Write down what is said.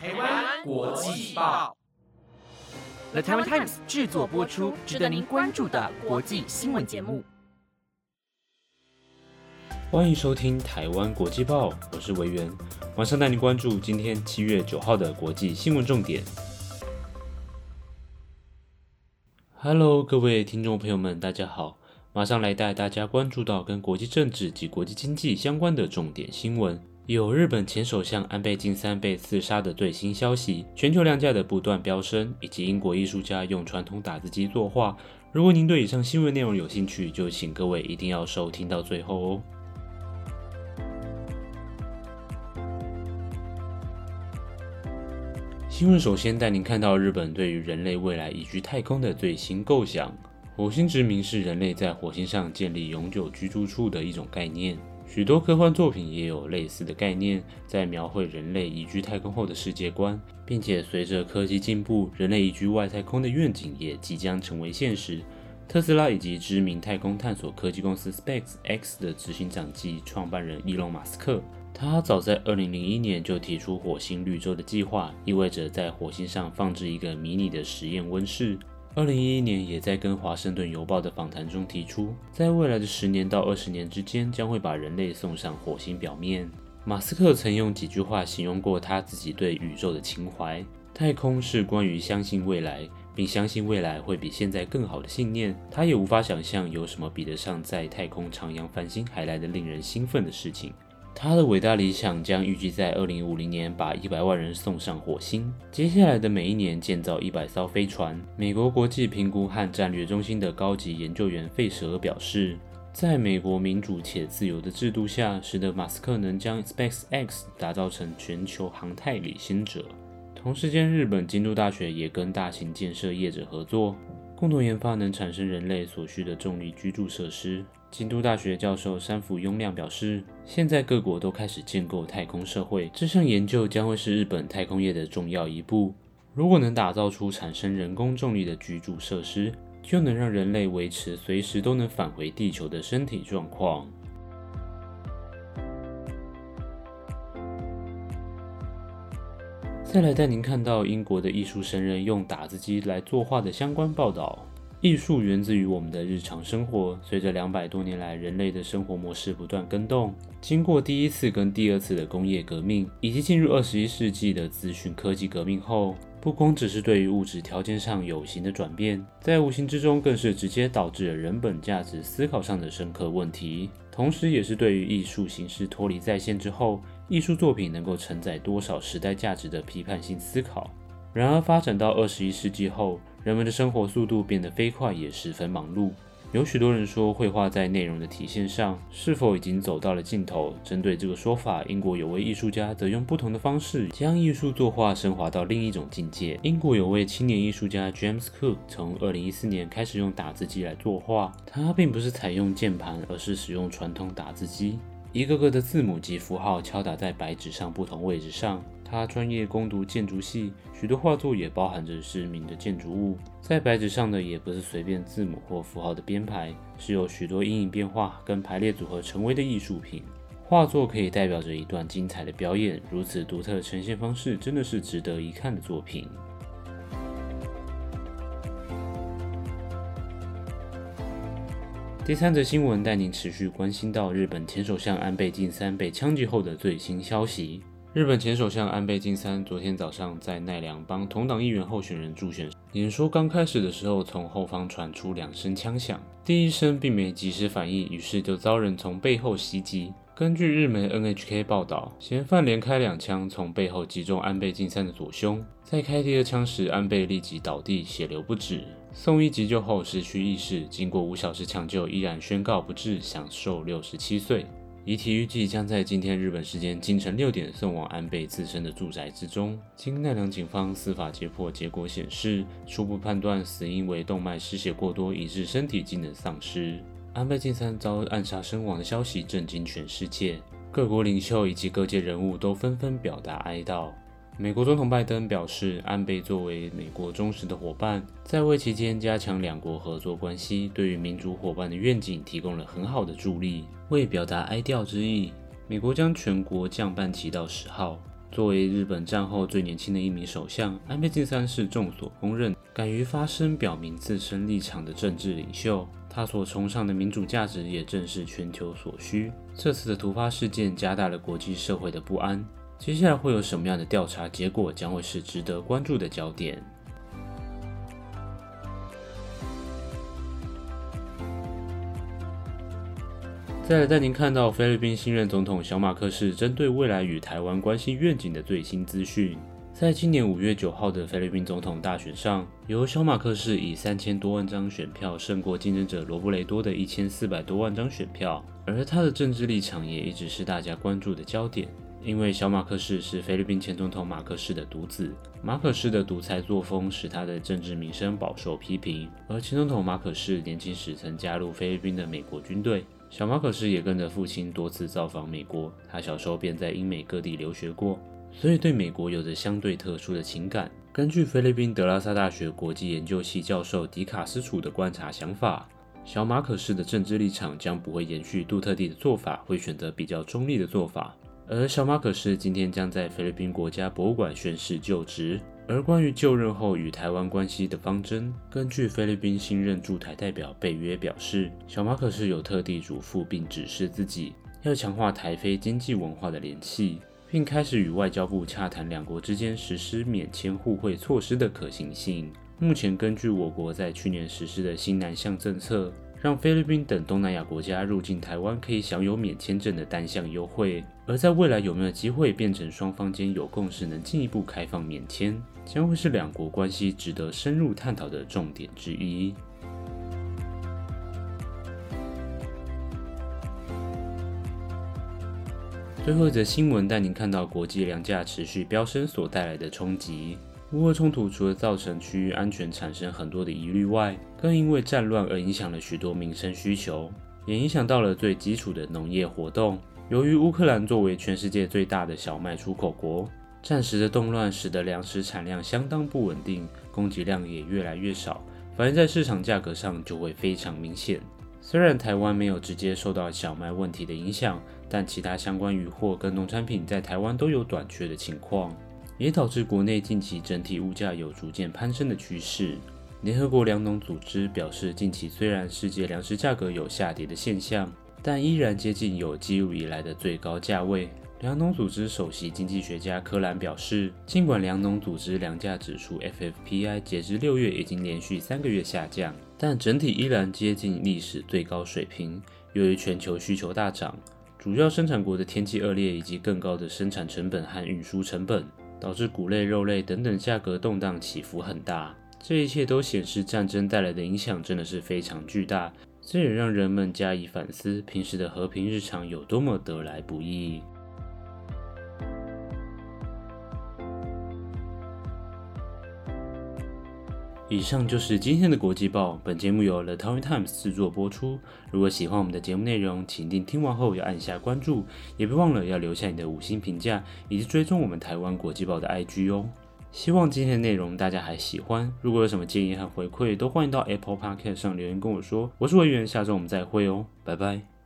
台湾国际报，The Taiwan Times 制作播出，值得您关注的国际新闻节目。欢迎收听台湾国际报，我是维源，马上带您关注今天七月九号的国际新闻重点。Hello，各位听众朋友们，大家好。马上来带大家关注到跟国际政治及国际经济相关的重点新闻，有日本前首相安倍晋三被刺杀的最新消息，全球量价的不断飙升，以及英国艺术家用传统打字机作画。如果您对以上新闻内容有兴趣，就请各位一定要收听到最后哦。新闻首先带您看到日本对于人类未来移居太空的最新构想。火星殖民是人类在火星上建立永久居住处的一种概念，许多科幻作品也有类似的概念，在描绘人类移居太空后的世界观，并且随着科技进步，人类移居外太空的愿景也即将成为现实。特斯拉以及知名太空探索科技公司 SpaceX 的执行长及创办人伊隆·马斯克，他早在2001年就提出火星绿洲的计划，意味着在火星上放置一个迷你的实验温室。二零一一年，也在跟《华盛顿邮报》的访谈中提出，在未来的十年到二十年之间，将会把人类送上火星表面。马斯克曾用几句话形容过他自己对宇宙的情怀：太空是关于相信未来，并相信未来会比现在更好的信念。他也无法想象有什么比得上在太空徜徉繁星还来的令人兴奋的事情。他的伟大理想将预计在二零五零年把一百万人送上火星。接下来的每一年建造一百艘飞船。美国国际评估和战略中心的高级研究员费舍尔表示，在美国民主且自由的制度下，使得马斯克能将 SpaceX 打造成全球航太领先者。同时间，日本京都大学也跟大型建设业者合作，共同研发能产生人类所需的重力居住设施。京都大学教授山福庸亮表示，现在各国都开始建构太空社会，这项研究将会是日本太空业的重要一步。如果能打造出产生人工重力的居住设施，就能让人类维持随时都能返回地球的身体状况。再来带您看到英国的艺术神人用打字机来作画的相关报道。艺术源自于我们的日常生活。随着两百多年来人类的生活模式不断更动，经过第一次跟第二次的工业革命，以及进入二十一世纪的资讯科技革命后，不光只是对于物质条件上有形的转变，在无形之中更是直接导致了人本价值思考上的深刻问题。同时，也是对于艺术形式脱离在线之后，艺术作品能够承载多少时代价值的批判性思考。然而，发展到二十一世纪后，人们的生活速度变得飞快，也十分忙碌。有许多人说，绘画在内容的体现上是否已经走到了尽头？针对这个说法，英国有位艺术家则用不同的方式将艺术作画升华到另一种境界。英国有位青年艺术家 James Cook，从二零一四年开始用打字机来作画。他并不是采用键盘，而是使用传统打字机，一个个的字母及符号敲打在白纸上不同位置上。他专业攻读建筑系，许多画作也包含着知名的建筑物。在白纸上的也不是随便字母或符号的编排，是有许多阴影变化跟排列组合成为的艺术品。画作可以代表着一段精彩的表演，如此独特的呈现方式，真的是值得一看的作品。第三则新闻带您持续关心到日本前首相安倍晋三被枪击后的最新消息。日本前首相安倍晋三昨天早上在奈良帮同党议员候选人助选，演说刚开始的时候，从后方传出两声枪响，第一声并没及时反应，于是就遭人从背后袭击。根据日媒 NHK 报道，嫌犯连开两枪，从背后击中安倍晋三的左胸，在开第二枪时，安倍立即倒地，血流不止，送医急救后失去意识，经过五小时抢救，依然宣告不治，享寿六十七岁。遗体预计将在今天日本时间清晨六点送往安倍自身的住宅之中。经奈良警方司法解剖结果显示，初步判断死因为动脉失血过多，以致身体机能丧失。安倍晋三遭暗杀身亡的消息震惊全世界，各国领袖以及各界人物都纷纷表达哀悼。美国总统拜登表示，安倍作为美国忠实的伙伴，在位期间加强两国合作关系，对于民主伙伴的愿景提供了很好的助力。为表达哀悼之意，美国将全国降半旗到十号。作为日本战后最年轻的一名首相，安倍晋三是众所公认敢于发声、表明自身立场的政治领袖。他所崇尚的民主价值也正是全球所需。这次的突发事件加大了国际社会的不安。接下来会有什么样的调查结果，将会是值得关注的焦点。再来带您看到菲律宾新任总统小马克士针对未来与台湾关系愿景的最新资讯。在今年五月九号的菲律宾总统大选上，由小马克士以三千多万张选票胜过竞争者罗布雷多的一千四百多万张选票，而他的政治立场也一直是大家关注的焦点。因为小马克士是菲律宾前总统马克士的独子，马可士的独裁作风使他的政治名声饱受批评。而前总统马可士年轻时曾加入菲律宾的美国军队，小马可士也跟着父亲多次造访美国。他小时候便在英美各地留学过，所以对美国有着相对特殊的情感。根据菲律宾德拉萨大学国际研究系教授迪卡斯楚的观察想法，小马可士的政治立场将不会延续杜特地的做法，会选择比较中立的做法。而小马可是今天将在菲律宾国家博物馆宣誓就职。而关于就任后与台湾关系的方针，根据菲律宾新任驻台代表贝约表示，小马可是有特地嘱咐并指示自己，要强化台非经济文化的联系，并开始与外交部洽谈两国之间实施免签互惠措施的可行性。目前根据我国在去年实施的新南向政策。让菲律宾等东南亚国家入境台湾可以享有免签证的单项优惠，而在未来有没有机会变成双方间有共识，能进一步开放免签，将会是两国关系值得深入探讨的重点之一。最后一则新闻带您看到国际粮价持续飙升所带来的冲击。乌俄冲突除了造成区域安全产生很多的疑虑外，更因为战乱而影响了许多民生需求，也影响到了最基础的农业活动。由于乌克兰作为全世界最大的小麦出口国，战时的动乱使得粮食产量相当不稳定，供给量也越来越少，反映在市场价格上就会非常明显。虽然台湾没有直接受到小麦问题的影响，但其他相关渔货跟农产品在台湾都有短缺的情况。也导致国内近期整体物价有逐渐攀升的趋势。联合国粮农组织表示，近期虽然世界粮食价格有下跌的现象，但依然接近有记录以来的最高价位。粮农组织首席经济学家柯兰表示，尽管粮农组织粮价指数 FFPI 截至六月已经连续三个月下降，但整体依然接近历史最高水平。由于全球需求大涨，主要生产国的天气恶劣以及更高的生产成本和运输成本。导致谷类、肉类等等价格动荡起伏很大，这一切都显示战争带来的影响真的是非常巨大。这也让人们加以反思，平时的和平日常有多么得来不易。以上就是今天的国际报。本节目由 The Taiwan Times 制作播出。如果喜欢我们的节目内容，请一定听完后要按下关注，也别忘了要留下你的五星评价，以及追踪我们台湾国际报的 IG 哦。希望今天的内容大家还喜欢。如果有什么建议和回馈，都欢迎到 Apple Podcast 上留言跟我说。我是维源，下周我们再会哦，拜拜。